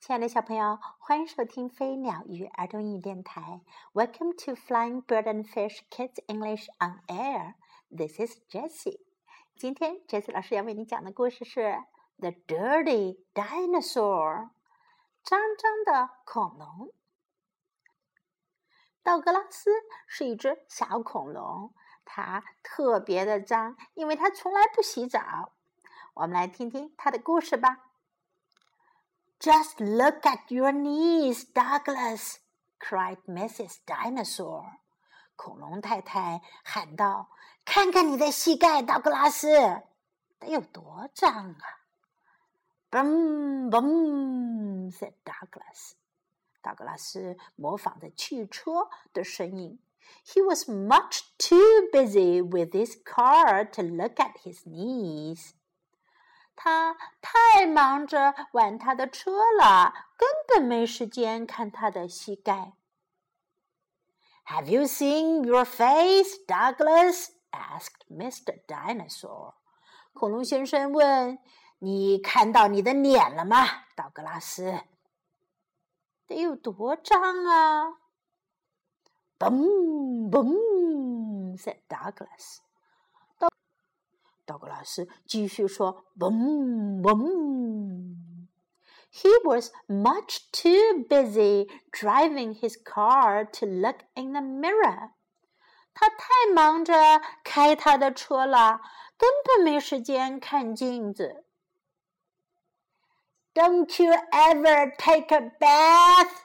亲爱的小朋友，欢迎收听飞鸟与儿童英语电台。Welcome to Flying Bird and Fish Kids English on Air. This is Jessie. 今天 Jessie 老师要为你讲的故事是《The Dirty Dinosaur》脏脏的恐龙。道格拉斯是一只小恐龙，它特别的脏，因为它从来不洗澡。我们来听听它的故事吧。Just look at your knees, Douglas! cried Mrs. Dinosaur. 恐龙太太喊道：“看看你的膝盖，道格拉斯，得有多脏啊！”“Boom, boom,” said Douglas. 道格拉斯模仿着汽车的声音。He was much too busy with his car to look at his knees. 他太忙着玩他的车了，根本没时间看他的膝盖。Have you seen your face, Douglas? asked Mr. Dinosaur. 恐龙先生问：“你看到你的脸了吗，道格拉斯？”得有多脏啊！Boom, boom, said Douglas. 道格拉斯继续说：“Boom, boom.” He was much too busy driving his car to look in the mirror. 他太忙着开他的车了，根本没时间看镜子。Don't you ever take a bath?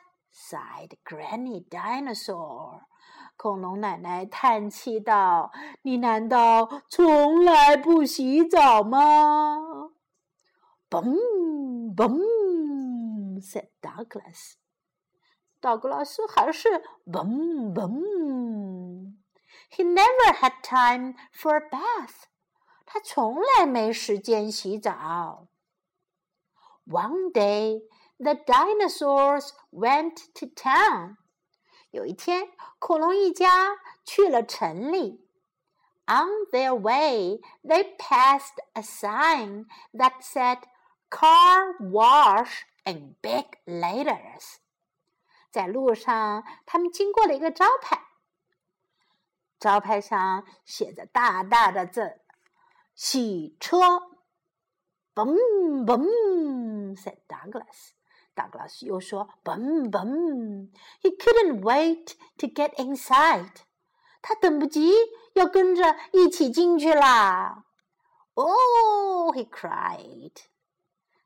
sighed Granny Dinosaur. 恐龙奶奶叹气道：“你难道从来不洗澡吗？”“Boom, boom,” said Douglas. 道格拉斯还是 “boom, boom.” He never had time for a bath. 他从来没时间洗澡。One day, the dinosaurs went to town. 有一天，恐龙一家去了城里。On their way, they passed a sign that said "Car Wash" in big letters。在路上，他们经过了一个招牌，招牌上写着大大的字：“洗车。” Boom, boom, said Douglas. 道格拉斯又说：“Boom, boom! He couldn't wait to get inside. 他等不及要跟着一起进去啦。” Oh, he cried.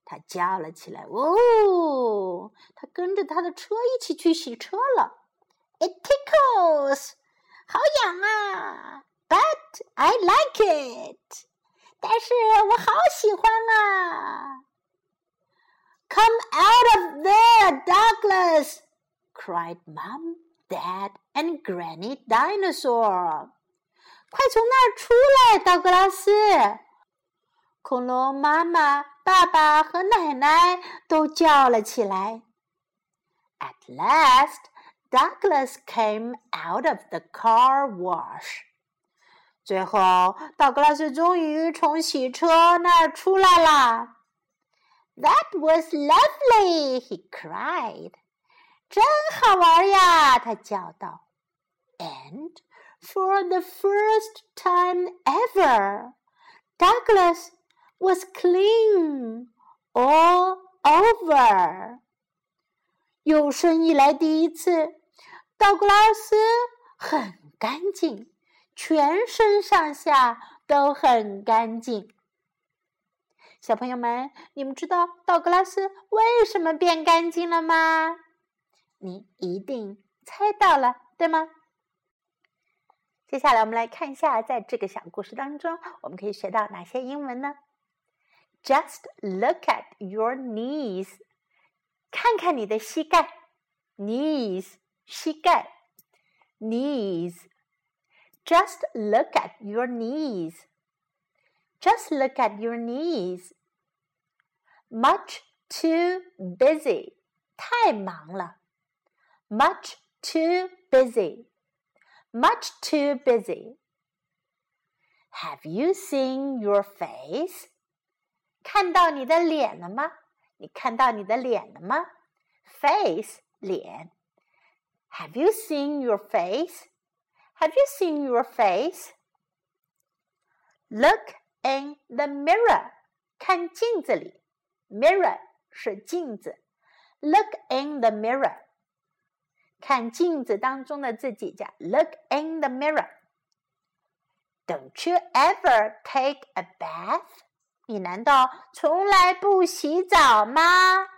他叫了起来。哦，他跟着他的车一起去洗车了。It tickles. 好痒啊！But I like it. 但是我好喜欢啊 ！Come out of there, Douglas! cried Mom, Dad, and Granny Dinosaur. 快从那儿出来，道格拉斯！恐龙妈妈、爸爸和奶奶都叫了起来。At last, Douglas came out of the car wash. 最后，道格拉斯终于从洗车那儿出来了。 that was lovely! he cried. 真好玩呀！他叫道。And for the first time ever, Douglas was clean all over. 有生以来第一次，道格拉斯很干净，全身上下都很干净。 小朋友们，你们知道道格拉斯为什么变干净了吗？你一定猜到了，对吗？接下来我们来看一下，在这个小故事当中，我们可以学到哪些英文呢？Just look at your knees，看看你的膝盖，knees，膝盖，knees。Just look at your knees。Just look at your knees. Much too busy. 太忙了。Much too busy. Much too busy. Have you seen your face? 看到你的脸了吗？你看到你的脸了吗 face 脸。Have you seen your face? Have you seen your face? Look in the mirror. 看镜子里。Mirror 是镜子。Look in the mirror. 看镜子当中的自己叫 Look in the mirror. Don't you ever take a bath? 你难道从来不洗澡吗？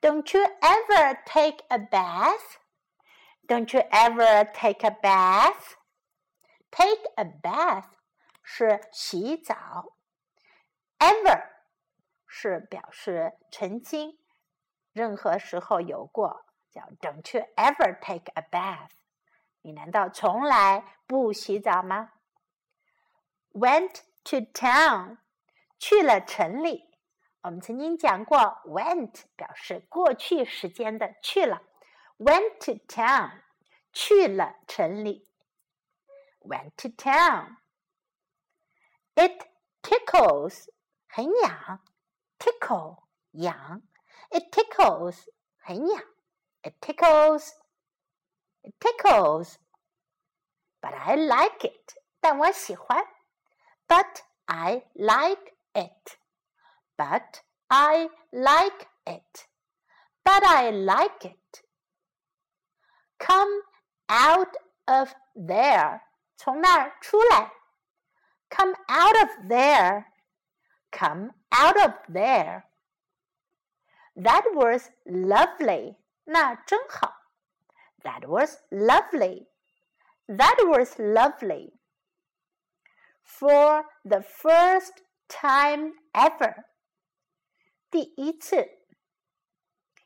Don't you ever take a bath? Don't you ever take a bath? Take a bath 是洗澡，ever 是表示曾经，任何时候有过，叫 Don't you ever take a bath？你难道从来不洗澡吗？Went to town 去了城里。我们曾经讲过，went 表示过去时间的去了。Went to town 去了城里。Went to town. It tickles 很痒，tickle 痒。It tickles 很痒。It tickles. It tickles. But I like it. 但我喜欢。But I like it. But I like it. But I like it. Come out of there. 从那儿出来。 Come out of there. Come out of there. That was lovely. 那真好。That was lovely. That was lovely. For the first time ever. 第一次，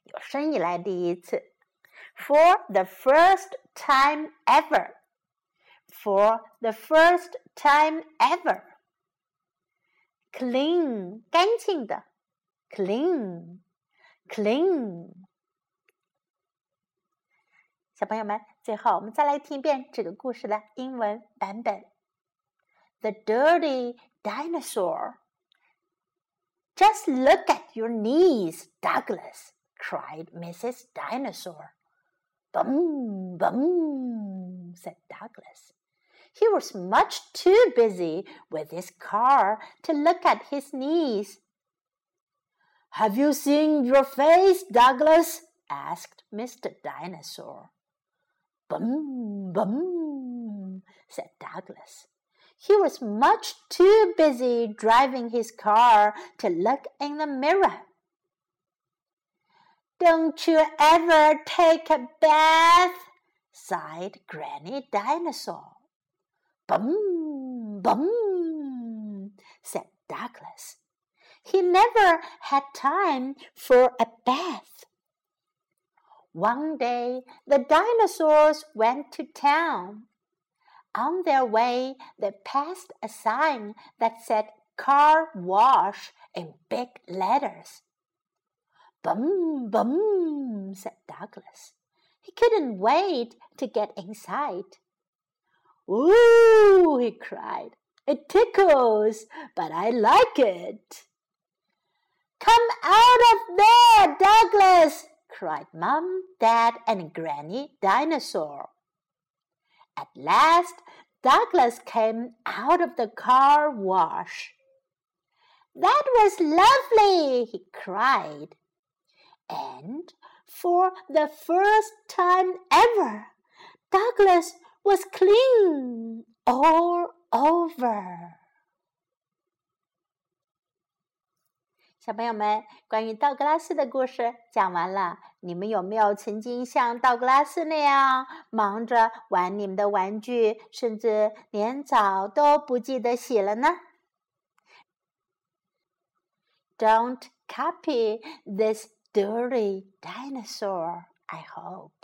有生以来第一次。For the first time ever. For the first time ever. Clean，干净的。Clean, clean. 小朋友们，最后我们再来听一遍这个故事的英文版本。The dirty dinosaur. Just look at your knees, Douglas, cried Mrs. Dinosaur. Bum, bum, said Douglas. He was much too busy with his car to look at his knees. Have you seen your face, Douglas? asked Mr. Dinosaur. Bum, bum, said Douglas. He was much too busy driving his car to look in the mirror. Don't you ever take a bath? sighed Granny Dinosaur. Bum, bum, said Douglas. He never had time for a bath. One day the dinosaurs went to town. On their way, they passed a sign that said car wash in big letters. Bum, bum, said Douglas. He couldn't wait to get inside. Ooh, he cried. It tickles, but I like it. Come out of there, Douglas, cried Mum, Dad, and Granny Dinosaur. At last, Douglas came out of the car wash. That was lovely, he cried. And for the first time ever, Douglas was clean all over. 小朋友们，关于道格拉斯的故事讲完了。你们有没有曾经像道格拉斯那样忙着玩你们的玩具，甚至连澡都不记得洗了呢？Don't copy this dirty dinosaur, I hope.